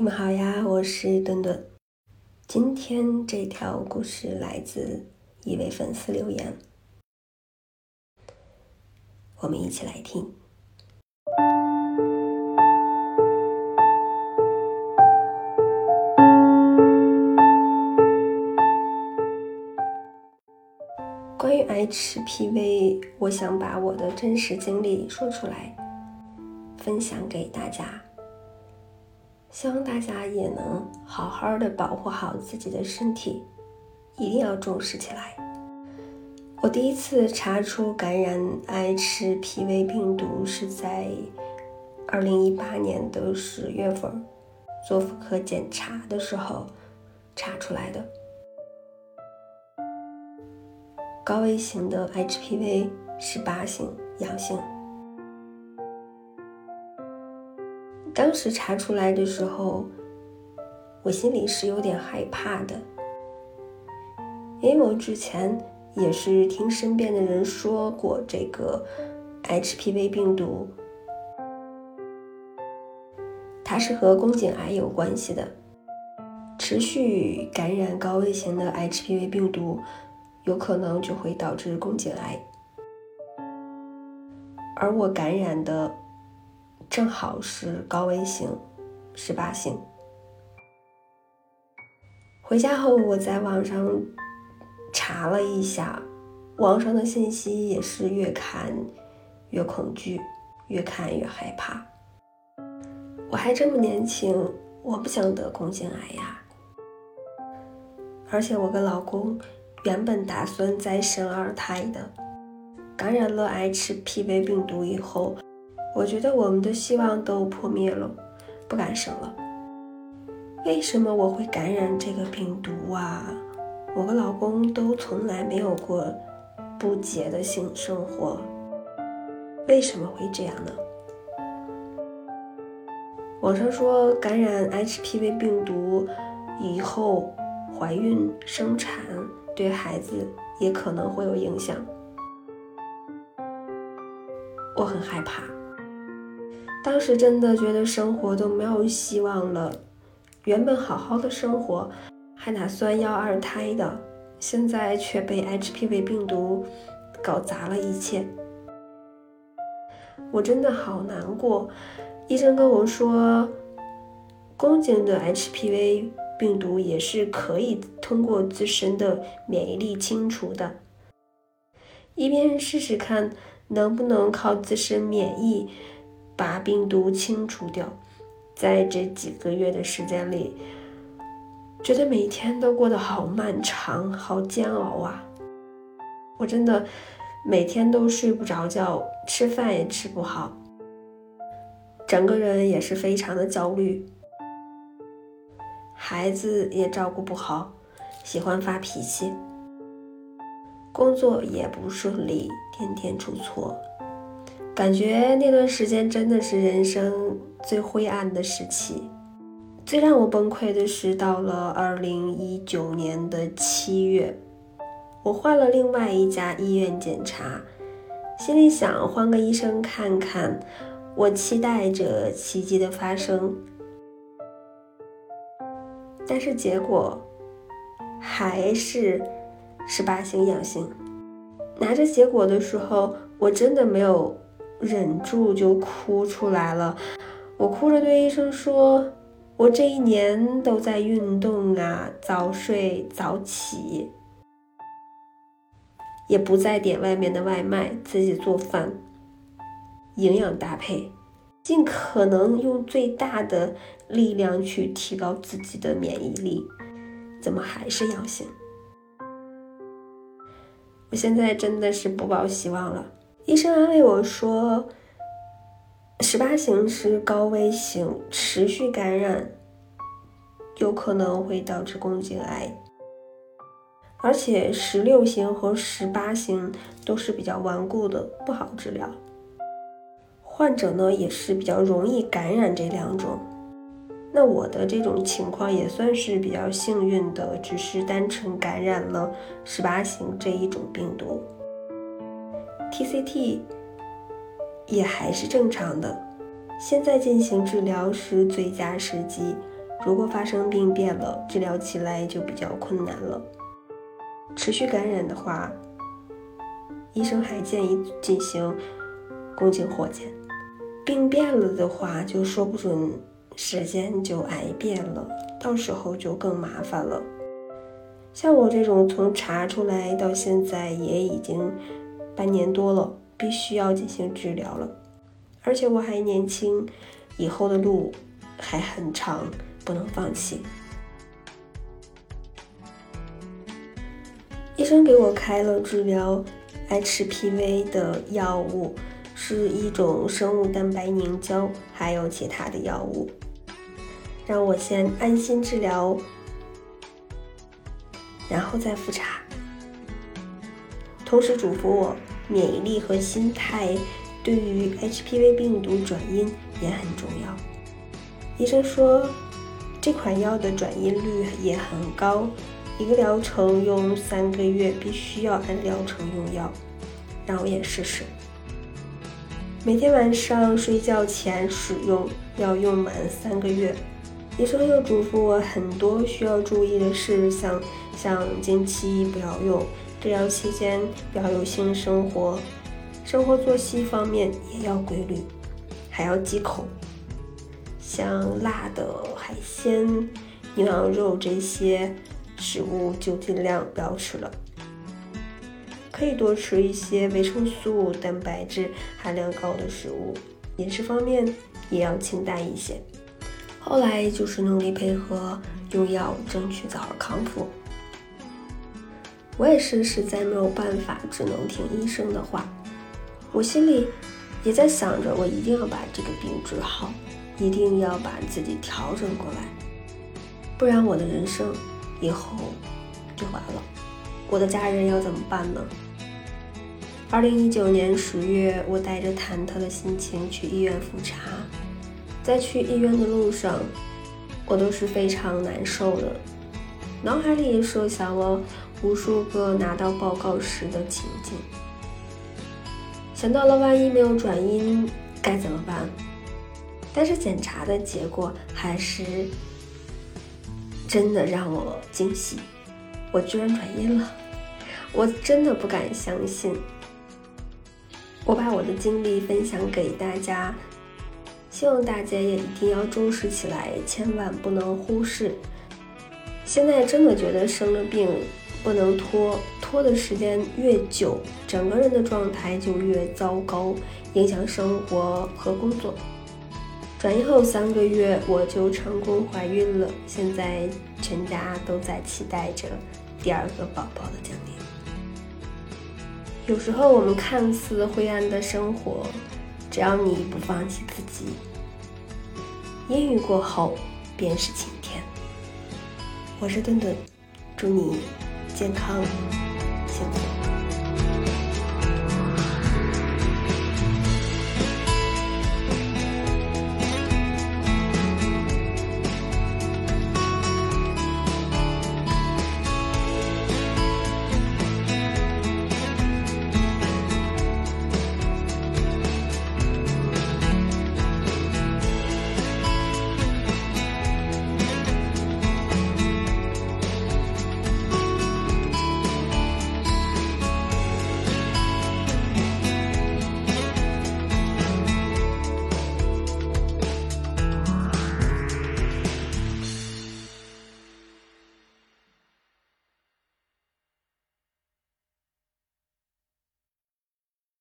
你们好呀，我是顿顿。今天这条故事来自一位粉丝留言，我们一起来听。关于 HPV，我想把我的真实经历说出来，分享给大家。希望大家也能好好的保护好自己的身体，一定要重视起来。我第一次查出感染 HPV 病毒是在二零一八年的十月份做妇科检查的时候查出来的，高危型的 HPV 十八型阳性。当时查出来的时候，我心里是有点害怕的，因为我之前也是听身边的人说过这个 HPV 病毒，它是和宫颈癌有关系的，持续感染高危型的 HPV 病毒，有可能就会导致宫颈癌，而我感染的。正好是高危型，十八型。回家后，我在网上查了一下，网上的信息也是越看越恐惧，越看越害怕。我还这么年轻，我不想得宫颈癌呀！而且我跟老公原本打算再生二胎的，感染了 HPV 病毒以后。我觉得我们的希望都破灭了，不敢生了。为什么我会感染这个病毒啊？我和老公都从来没有过不洁的性生活，为什么会这样呢？网上说感染 HPV 病毒以后怀孕生产对孩子也可能会有影响，我很害怕。当时真的觉得生活都没有希望了，原本好好的生活，还打算要二胎的，现在却被 HPV 病毒搞砸了一切，我真的好难过。医生跟我说，宫颈的 HPV 病毒也是可以通过自身的免疫力清除的，一边试试看能不能靠自身免疫。把病毒清除掉，在这几个月的时间里，觉得每天都过得好漫长，好煎熬啊！我真的每天都睡不着觉，吃饭也吃不好，整个人也是非常的焦虑，孩子也照顾不好，喜欢发脾气，工作也不顺利，天天出错。感觉那段时间真的是人生最灰暗的时期。最让我崩溃的是，到了二零一九年的七月，我换了另外一家医院检查，心里想换个医生看看，我期待着奇迹的发生。但是结果还是十八型阳性。拿着结果的时候，我真的没有。忍住就哭出来了，我哭着对医生说：“我这一年都在运动啊，早睡早起，也不再点外面的外卖，自己做饭，营养搭配，尽可能用最大的力量去提高自己的免疫力，怎么还是阳性？我现在真的是不抱希望了。”医生安慰我说：“十八型是高危型，持续感染有可能会导致宫颈癌，而且十六型和十八型都是比较顽固的，不好治疗。患者呢也是比较容易感染这两种。那我的这种情况也算是比较幸运的，只是单纯感染了十八型这一种病毒。” TCT 也还是正常的，现在进行治疗是最佳时机，如果发生病变了，治疗起来就比较困难了。持续感染的话，医生还建议进行宫颈活检。病变了的话，就说不准时间就癌变了，到时候就更麻烦了。像我这种从查出来到现在也已经半年多了，必须要进行治疗了。而且我还年轻，以后的路还很长，不能放弃。医生给我开了治疗 HPV 的药物，是一种生物蛋白凝胶，还有其他的药物，让我先安心治疗。然后再复查，同时嘱咐我，免疫力和心态对于 HPV 病毒转阴也很重要。医生说，这款药的转阴率也很高，一个疗程用三个月，必须要按疗程用药。让我也试试，每天晚上睡觉前使用，要用满三个月。医生又嘱咐我很多需要注意的事项，像经期不要用，治疗期间要有性生活，生活作息方面也要规律，还要忌口，像辣的海鲜、牛羊肉这些食物就尽量不要吃了，可以多吃一些维生素、蛋白质含量高的食物，饮食方面也要清淡一些。后来就是努力配合用药，争取早日康复。我也是实在没有办法，只能听医生的话。我心里也在想着，我一定要把这个病治好，一定要把自己调整过来，不然我的人生以后就完了。我的家人要怎么办呢？二零一九年十月，我带着忐忑的心情去医院复查。在去医院的路上，我都是非常难受的，脑海里设想了无数个拿到报告时的情景，想到了万一没有转阴该怎么办。但是检查的结果还是真的让我惊喜，我居然转阴了，我真的不敢相信。我把我的经历分享给大家。希望大家也一定要重视起来，千万不能忽视。现在真的觉得生了病不能拖，拖的时间越久，整个人的状态就越糟糕，影响生活和工作。转移后三个月，我就成功怀孕了，现在全家都在期待着第二个宝宝的降临。有时候我们看似灰暗的生活。只要你不放弃自己，阴雨过后便是晴天。我是顿顿，祝你健康幸福。